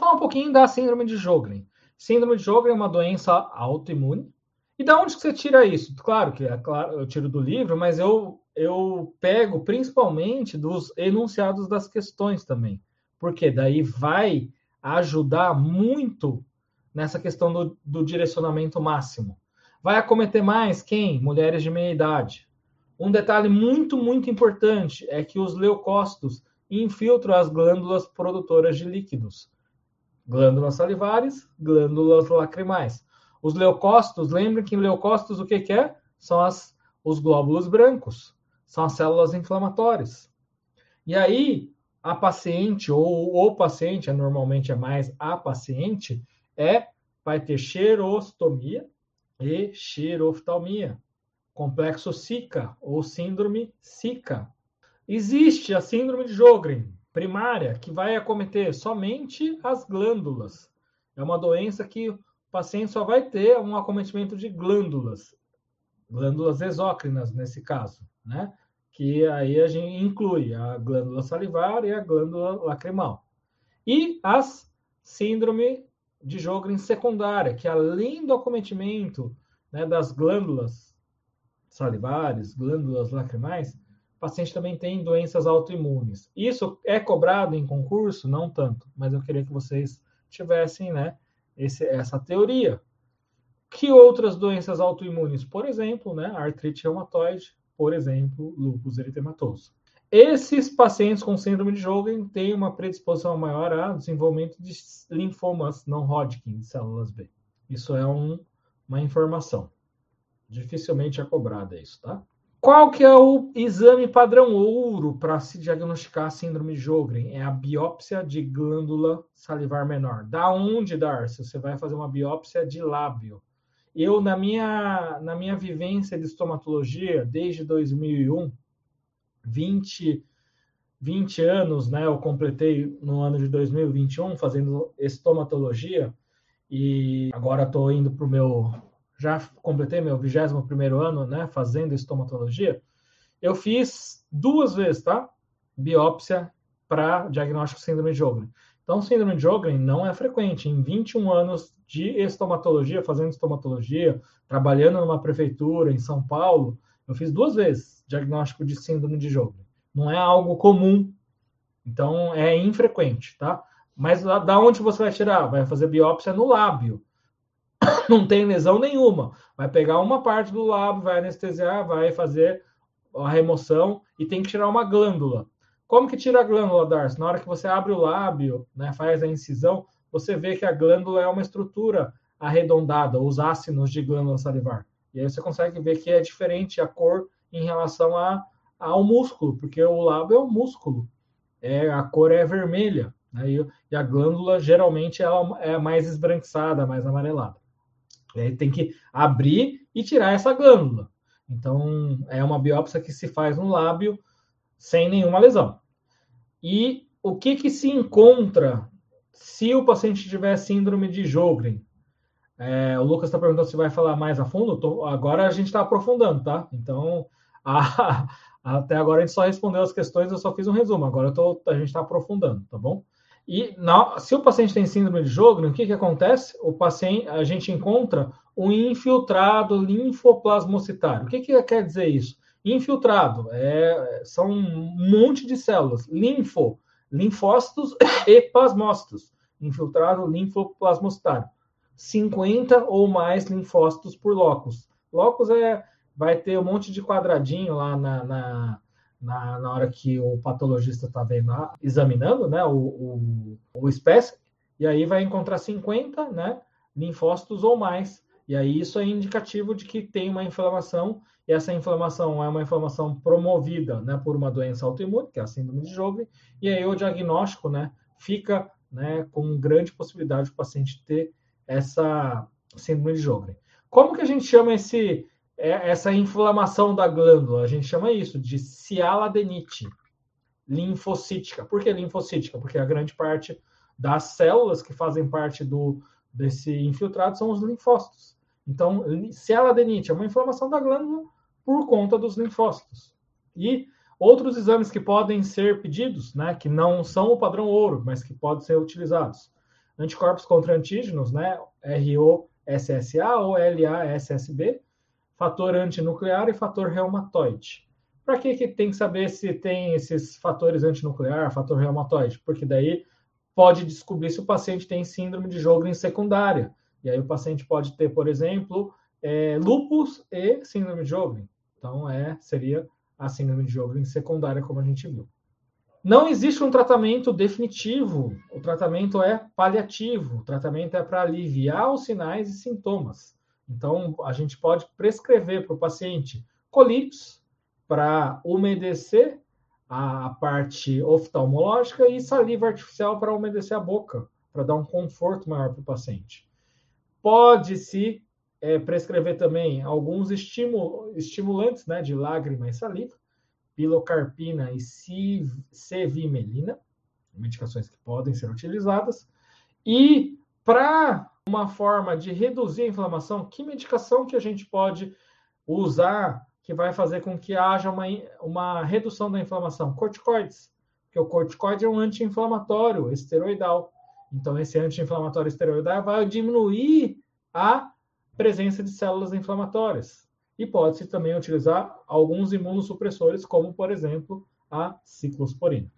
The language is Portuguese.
Falar um pouquinho da síndrome de Sjögren. Síndrome de Sjögren é uma doença autoimune. E da onde que você tira isso? Claro que é claro, eu tiro do livro, mas eu, eu pego principalmente dos enunciados das questões também. Porque daí vai ajudar muito nessa questão do, do direcionamento máximo. Vai acometer mais quem? Mulheres de meia idade. Um detalhe muito, muito importante é que os leucócitos infiltram as glândulas produtoras de líquidos. Glândulas salivares, glândulas lacrimais. Os leucócitos, lembrem que leucócitos o que, que é? São as, os glóbulos brancos, são as células inflamatórias. E aí, a paciente, ou o paciente, normalmente é mais a paciente, é, vai ter xerostomia e xeroftalmia, complexo SICA ou síndrome SICA. Existe a síndrome de Jogren primária, que vai acometer somente as glândulas. É uma doença que o paciente só vai ter um acometimento de glândulas, glândulas exócrinas nesse caso, né? Que aí a gente inclui a glândula salivar e a glândula lacrimal. E as síndrome de Jogren secundária, que além do acometimento né, das glândulas salivares, glândulas lacrimais, paciente também tem doenças autoimunes. Isso é cobrado em concurso? Não tanto, mas eu queria que vocês tivessem né, esse, essa teoria. Que outras doenças autoimunes? Por exemplo, né, artrite reumatoide, por exemplo, lúpus eritematoso. Esses pacientes com síndrome de Sjögren têm uma predisposição maior a desenvolvimento de linfomas não Hodgkin, de células B. Isso é um, uma informação. Dificilmente é cobrada isso, tá? Qual que é o exame padrão ouro para se diagnosticar a síndrome de Sjögren? É a biópsia de glândula salivar menor. Da onde, Darcy? Você vai fazer uma biópsia de lábio. Eu, na minha, na minha vivência de estomatologia, desde 2001, 20, 20 anos, né? Eu completei no ano de 2021 fazendo estomatologia e agora estou indo para o meu. Já completei meu 21 primeiro ano, né? Fazendo estomatologia. Eu fiz duas vezes, tá? Biópsia para diagnóstico de síndrome de Sjögren. Então, síndrome de Sjögren não é frequente. Em 21 anos de estomatologia, fazendo estomatologia, trabalhando numa prefeitura em São Paulo, eu fiz duas vezes diagnóstico de síndrome de Sjögren. Não é algo comum, então é infrequente, tá? Mas da onde você vai tirar? Vai fazer biópsia no lábio. Não tem lesão nenhuma. Vai pegar uma parte do lábio, vai anestesiar, vai fazer a remoção e tem que tirar uma glândula. Como que tira a glândula, Darcy? Na hora que você abre o lábio, né, faz a incisão, você vê que a glândula é uma estrutura arredondada, os ácinos de glândula salivar. E aí você consegue ver que é diferente a cor em relação a, ao músculo, porque o lábio é um músculo. É, a cor é vermelha. Né? E, e, a glândula, geralmente, ela é mais esbranquiçada, mais amarelada. E aí tem que abrir e tirar essa glândula. Então, é uma biópsia que se faz no lábio sem nenhuma lesão. E o que, que se encontra se o paciente tiver síndrome de Jogren? É, o Lucas está perguntando se vai falar mais a fundo. Tô, agora a gente está aprofundando, tá? Então, a, até agora a gente só respondeu as questões, eu só fiz um resumo. Agora tô, a gente está aprofundando, tá bom? E na, se o paciente tem síndrome de Jogren, o que, que acontece? O paciente, a gente encontra um infiltrado linfoplasmocitário. O que, que quer dizer isso? Infiltrado é, são um monte de células, linfo, linfócitos e plasmócitos. Infiltrado linfoplasmocitário. 50 ou mais linfócitos por locus. Locus é vai ter um monte de quadradinho lá na, na, na, na hora que o patologista está examinando né, o, o, o espécie, e aí vai encontrar 50 né, linfócitos ou mais. E aí isso é indicativo de que tem uma inflamação, e essa inflamação é uma inflamação promovida né, por uma doença autoimune, que é a síndrome de Jogren, e aí o diagnóstico né, fica né, com grande possibilidade do paciente ter essa síndrome de Jogren. Como que a gente chama esse, é, essa inflamação da glândula? A gente chama isso de cialadenite linfocítica. Por que linfocítica? Porque a grande parte das células que fazem parte do, desse infiltrado são os linfócitos. Então, cialadenite é uma inflamação da glândula por conta dos linfócitos. E outros exames que podem ser pedidos, né, que não são o padrão ouro, mas que podem ser utilizados anticorpos contra antígenos, né? ROSSA ou LASSB, fator antinuclear e fator reumatoide. Para que, que tem que saber se tem esses fatores antinuclear, fator reumatoide? Porque daí pode descobrir se o paciente tem síndrome de Jogren secundária. E aí o paciente pode ter, por exemplo, é, lupus e síndrome de Jogren. Então, é, seria a síndrome de Jogren secundária, como a gente viu. Não existe um tratamento definitivo, o tratamento é paliativo, o tratamento é para aliviar os sinais e sintomas. Então, a gente pode prescrever para o paciente colírios para umedecer a parte oftalmológica e saliva artificial para umedecer a boca, para dar um conforto maior para o paciente. Pode-se é, prescrever também alguns estimulantes né, de lágrima e saliva, pilocarpina e cevimelina, medicações que podem ser utilizadas. E para uma forma de reduzir a inflamação, que medicação que a gente pode usar que vai fazer com que haja uma, uma redução da inflamação? Corticoides, porque o corticoide é um anti-inflamatório esteroidal. Então, esse anti-inflamatório esteroidal vai diminuir a presença de células inflamatórias. E pode-se também utilizar alguns imunossupressores, como, por exemplo, a ciclosporina.